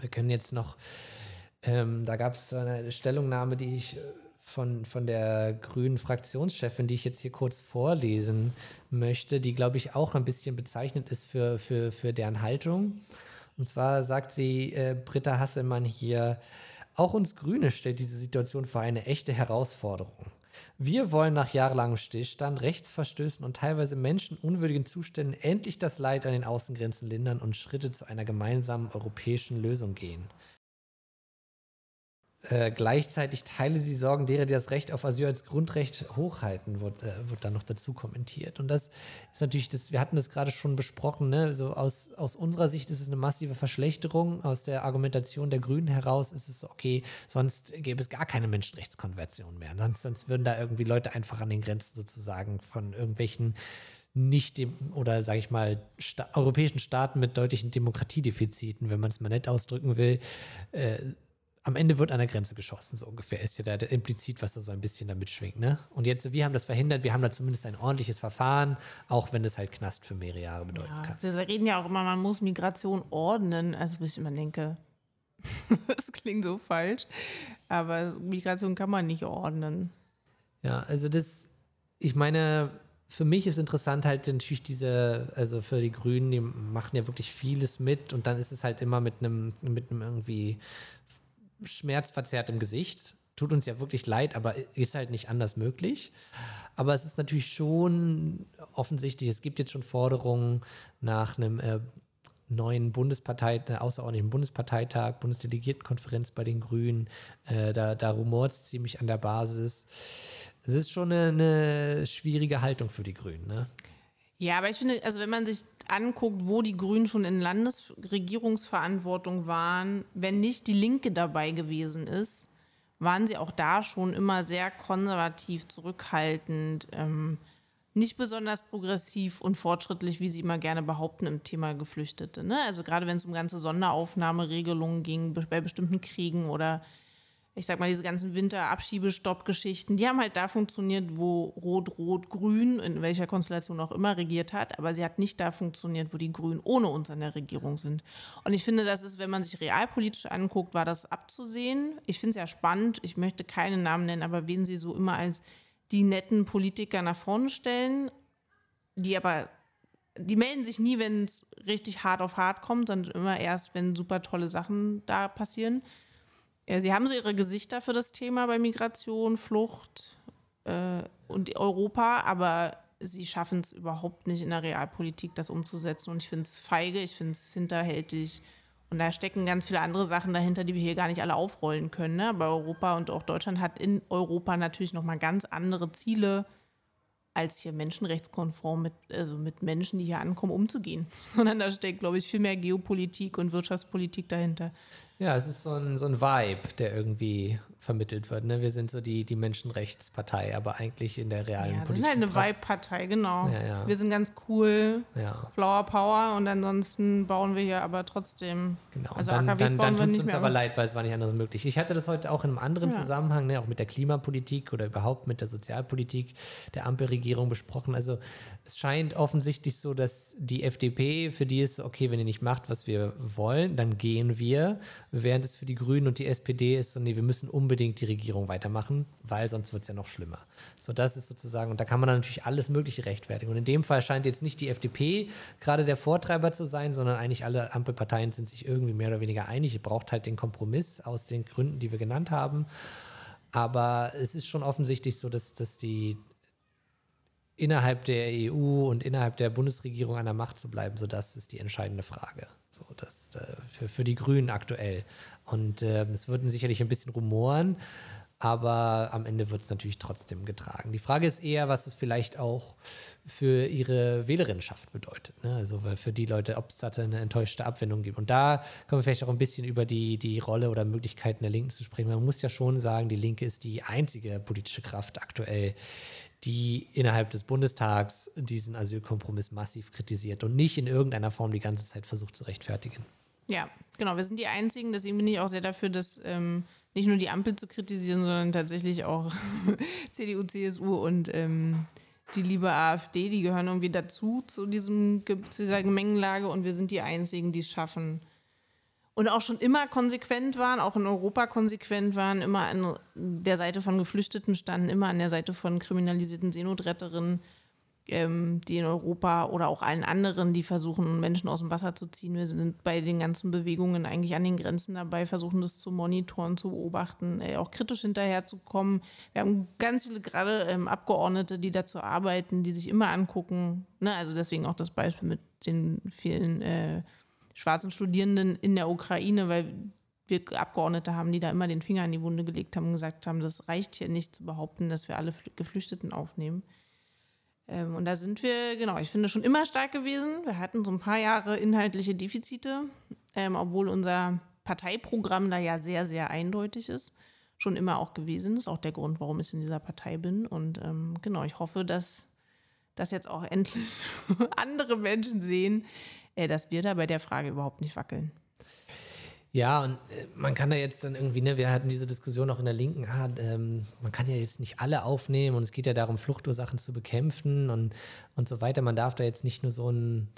Wir können jetzt noch, ähm, da gab es eine Stellungnahme, die ich von, von der grünen Fraktionschefin, die ich jetzt hier kurz vorlesen möchte, die, glaube ich, auch ein bisschen bezeichnet ist für, für, für deren Haltung. Und zwar sagt sie, äh, Britta Hasselmann hier, auch uns Grüne stellt diese Situation vor eine echte Herausforderung. Wir wollen nach jahrelangem Stillstand, Rechtsverstößen und teilweise menschenunwürdigen Zuständen endlich das Leid an den Außengrenzen lindern und Schritte zu einer gemeinsamen europäischen Lösung gehen. Äh, gleichzeitig teile sie Sorgen derer, die das Recht auf Asyl als Grundrecht hochhalten, wird, äh, wird dann noch dazu kommentiert. Und das ist natürlich, das, wir hatten das gerade schon besprochen, ne? so aus, aus unserer Sicht ist es eine massive Verschlechterung. Aus der Argumentation der Grünen heraus ist es okay, sonst gäbe es gar keine Menschenrechtskonversion mehr. Sonst, sonst würden da irgendwie Leute einfach an den Grenzen sozusagen von irgendwelchen nicht dem, oder sage ich mal, sta europäischen Staaten mit deutlichen Demokratiedefiziten, wenn man es mal nett ausdrücken will, äh, am Ende wird an der Grenze geschossen, so ungefähr ist ja da implizit, was da so ein bisschen damit schwingt. Ne? Und jetzt, wir haben das verhindert, wir haben da zumindest ein ordentliches Verfahren, auch wenn es halt Knast für mehrere Jahre bedeuten ja, kann. Sie reden ja auch immer, man muss Migration ordnen, also wo ich immer denke, das klingt so falsch, aber Migration kann man nicht ordnen. Ja, also das, ich meine, für mich ist interessant halt natürlich diese, also für die Grünen, die machen ja wirklich vieles mit und dann ist es halt immer mit einem, mit einem irgendwie schmerzverzerrtem Gesicht. Tut uns ja wirklich leid, aber ist halt nicht anders möglich. Aber es ist natürlich schon offensichtlich, es gibt jetzt schon Forderungen nach einem äh, neuen Bundespartei, äh, außerordentlichen Bundesparteitag, Bundesdelegiertenkonferenz bei den Grünen. Äh, da da rumort es ziemlich an der Basis. Es ist schon eine, eine schwierige Haltung für die Grünen. Ne? Ja, aber ich finde, also wenn man sich anguckt, wo die Grünen schon in Landesregierungsverantwortung waren, wenn nicht die Linke dabei gewesen ist, waren sie auch da schon immer sehr konservativ, zurückhaltend. Ähm, nicht besonders progressiv und fortschrittlich, wie sie immer gerne behaupten im Thema Geflüchtete. Ne? Also gerade wenn es um ganze Sonderaufnahmeregelungen ging bei bestimmten Kriegen oder ich sag mal, diese ganzen Winterabschiebestopp-Geschichten, die haben halt da funktioniert, wo Rot-Rot-Grün, in welcher Konstellation auch immer, regiert hat, aber sie hat nicht da funktioniert, wo die Grünen ohne uns an der Regierung sind. Und ich finde, das ist, wenn man sich realpolitisch anguckt, war das abzusehen. Ich finde es ja spannend, ich möchte keinen Namen nennen, aber wen sie so immer als die netten Politiker nach vorne stellen, die aber, die melden sich nie, wenn es richtig hart auf hart kommt, sondern immer erst, wenn super tolle Sachen da passieren. Ja, sie haben so ihre Gesichter für das Thema bei Migration, Flucht äh, und Europa, aber sie schaffen es überhaupt nicht in der Realpolitik, das umzusetzen. Und ich finde es feige, ich finde es hinterhältig und da stecken ganz viele andere Sachen dahinter, die wir hier gar nicht alle aufrollen können. Ne? Aber Europa und auch Deutschland hat in Europa natürlich nochmal ganz andere Ziele, als hier menschenrechtskonform mit, also mit Menschen, die hier ankommen, umzugehen. Sondern da steckt, glaube ich, viel mehr Geopolitik und Wirtschaftspolitik dahinter. Ja, es ist so ein, so ein Vibe, der irgendwie vermittelt wird. Ne? Wir sind so die, die Menschenrechtspartei, aber eigentlich in der realen ja, Politik. Wir sind halt eine Vibe-Partei, genau. Ja, ja. Wir sind ganz cool, Ja, Flower Power und ansonsten bauen wir hier aber trotzdem. genau. Also dann, AKWs dann, dann tut es uns aber leid, weil es war nicht anders möglich. Ich hatte das heute auch in einem anderen. Zusammenhang, ne, auch mit der Klimapolitik oder überhaupt mit der Sozialpolitik der Ampelregierung besprochen. Also es scheint offensichtlich so, dass die FDP, für die ist okay, wenn ihr nicht macht, was wir wollen, dann gehen wir. Während es für die Grünen und die SPD ist so, nee, wir müssen unbedingt die Regierung weitermachen, weil sonst wird es ja noch schlimmer. So, das ist sozusagen, und da kann man dann natürlich alles Mögliche rechtfertigen. Und in dem Fall scheint jetzt nicht die FDP gerade der Vortreiber zu sein, sondern eigentlich alle Ampelparteien sind sich irgendwie mehr oder weniger einig. Ihr braucht halt den Kompromiss aus den Gründen, die wir genannt haben. Aber es ist schon offensichtlich so, dass, dass die innerhalb der EU und innerhalb der Bundesregierung an der Macht zu bleiben, so das ist die entscheidende Frage. So, das äh, für, für die Grünen aktuell. Und äh, es würden sicherlich ein bisschen rumoren, aber am Ende wird es natürlich trotzdem getragen. Die Frage ist eher, was es vielleicht auch für ihre Wählerinnenschaft bedeutet. Ne? Also für die Leute, ob es da eine enttäuschte Abwendung gibt. Und da können wir vielleicht auch ein bisschen über die, die Rolle oder Möglichkeiten der Linken zu sprechen. Man muss ja schon sagen, die Linke ist die einzige politische Kraft aktuell, die innerhalb des Bundestags diesen Asylkompromiss massiv kritisiert und nicht in irgendeiner Form die ganze Zeit versucht zu rechtfertigen. Ja, genau. Wir sind die Einzigen. Deswegen bin ich auch sehr dafür, dass ähm, nicht nur die Ampel zu kritisieren, sondern tatsächlich auch CDU, CSU und ähm, die liebe AfD, die gehören irgendwie dazu zu, diesem, zu dieser Gemengenlage und wir sind die Einzigen, die es schaffen. Und auch schon immer konsequent waren, auch in Europa konsequent waren, immer an der Seite von Geflüchteten standen, immer an der Seite von kriminalisierten Seenotretterinnen, ähm, die in Europa oder auch allen anderen, die versuchen, Menschen aus dem Wasser zu ziehen. Wir sind bei den ganzen Bewegungen eigentlich an den Grenzen dabei, versuchen das zu monitoren, zu beobachten, äh, auch kritisch hinterherzukommen. Wir haben ganz viele gerade ähm, Abgeordnete, die dazu arbeiten, die sich immer angucken. Ne? Also deswegen auch das Beispiel mit den vielen äh, schwarzen Studierenden in der Ukraine, weil wir Abgeordnete haben, die da immer den Finger in die Wunde gelegt haben und gesagt haben, das reicht hier nicht zu behaupten, dass wir alle Flü- Geflüchteten aufnehmen. Ähm, und da sind wir, genau, ich finde schon immer stark gewesen. Wir hatten so ein paar Jahre inhaltliche Defizite, ähm, obwohl unser Parteiprogramm da ja sehr, sehr eindeutig ist. Schon immer auch gewesen ist, auch der Grund, warum ich in dieser Partei bin. Und ähm, genau, ich hoffe, dass das jetzt auch endlich andere Menschen sehen, äh, dass wir da bei der Frage überhaupt nicht wackeln. Ja, und äh, man kann da jetzt dann irgendwie, ne, wir hatten diese Diskussion auch in der Linken, ah, ähm, man kann ja jetzt nicht alle aufnehmen und es geht ja darum, Fluchtursachen zu bekämpfen und, und so weiter. Man darf da jetzt nicht nur so ein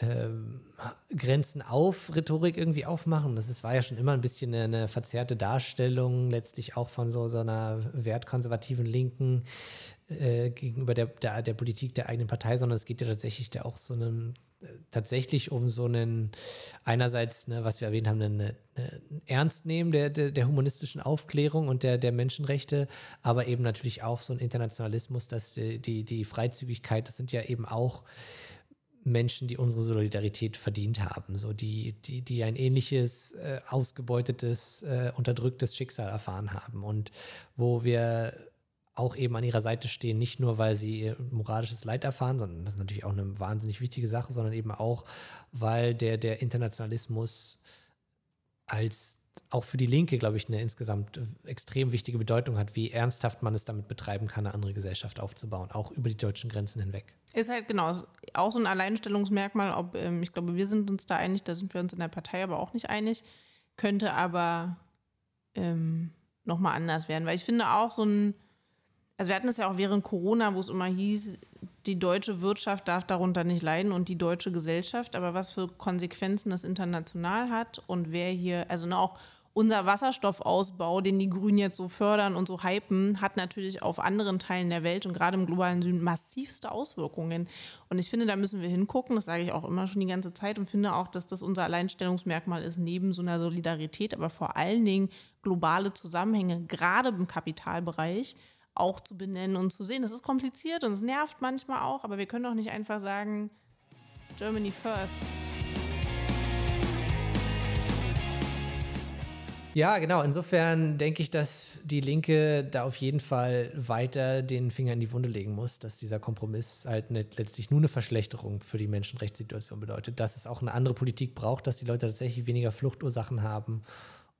ähm, Grenzen auf Rhetorik irgendwie aufmachen. Das ist, war ja schon immer ein bisschen eine, eine verzerrte Darstellung, letztlich auch von so, so einer wertkonservativen Linken äh, gegenüber der, der, der Politik der eigenen Partei, sondern es geht ja tatsächlich da auch so einem tatsächlich um so einen, einerseits, ne, was wir erwähnt haben, einen, einen Ernstnehmen der, der, der, humanistischen Aufklärung und der, der Menschenrechte, aber eben natürlich auch so ein Internationalismus, dass die, die, die Freizügigkeit, das sind ja eben auch Menschen, die unsere Solidarität verdient haben, so die, die, die ein ähnliches äh, ausgebeutetes, äh, unterdrücktes Schicksal erfahren haben. Und wo wir auch eben an ihrer Seite stehen, nicht nur, weil sie moralisches Leid erfahren, sondern das ist natürlich auch eine wahnsinnig wichtige Sache, sondern eben auch, weil der, der Internationalismus als auch für die Linke, glaube ich, eine insgesamt extrem wichtige Bedeutung hat, wie ernsthaft man es damit betreiben kann, eine andere Gesellschaft aufzubauen, auch über die deutschen Grenzen hinweg. Ist halt genau auch so ein Alleinstellungsmerkmal, ob, ähm, ich glaube, wir sind uns da einig, da sind wir uns in der Partei aber auch nicht einig, könnte aber ähm, nochmal anders werden, weil ich finde auch so ein also wir hatten es ja auch während Corona, wo es immer hieß, die deutsche Wirtschaft darf darunter nicht leiden und die deutsche Gesellschaft, aber was für Konsequenzen das international hat und wer hier, also ne, auch unser Wasserstoffausbau, den die Grünen jetzt so fördern und so hypen, hat natürlich auf anderen Teilen der Welt und gerade im globalen Süden massivste Auswirkungen. Und ich finde, da müssen wir hingucken, das sage ich auch immer schon die ganze Zeit und finde auch, dass das unser Alleinstellungsmerkmal ist, neben so einer Solidarität, aber vor allen Dingen globale Zusammenhänge, gerade im Kapitalbereich auch zu benennen und zu sehen. Das ist kompliziert und es nervt manchmal auch, aber wir können doch nicht einfach sagen, Germany first. Ja, genau. Insofern denke ich, dass die Linke da auf jeden Fall weiter den Finger in die Wunde legen muss, dass dieser Kompromiss halt nicht letztlich nur eine Verschlechterung für die Menschenrechtssituation bedeutet, dass es auch eine andere Politik braucht, dass die Leute tatsächlich weniger Fluchtursachen haben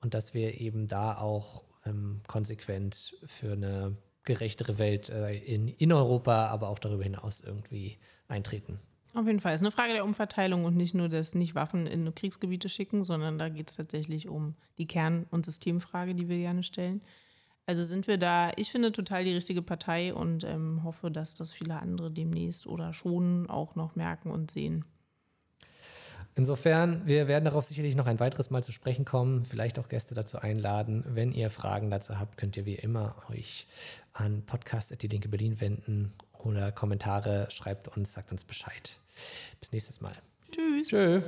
und dass wir eben da auch ähm, konsequent für eine gerechtere Welt äh, in, in Europa, aber auch darüber hinaus irgendwie eintreten. Auf jeden Fall. Es ist eine Frage der Umverteilung und nicht nur das nicht Waffen in Kriegsgebiete schicken, sondern da geht es tatsächlich um die Kern- und Systemfrage, die wir gerne stellen. Also sind wir da, ich finde, total die richtige Partei und ähm, hoffe, dass das viele andere demnächst oder schon auch noch merken und sehen. Insofern, wir werden darauf sicherlich noch ein weiteres Mal zu sprechen kommen, vielleicht auch Gäste dazu einladen. Wenn ihr Fragen dazu habt, könnt ihr wie immer euch an podcast.die Berlin wenden oder Kommentare schreibt uns, sagt uns Bescheid. Bis nächstes Mal. Tschüss. Tschö.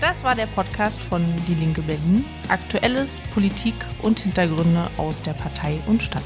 Das war der Podcast von Die Linke Berlin. Aktuelles, Politik und Hintergründe aus der Partei und Stadt.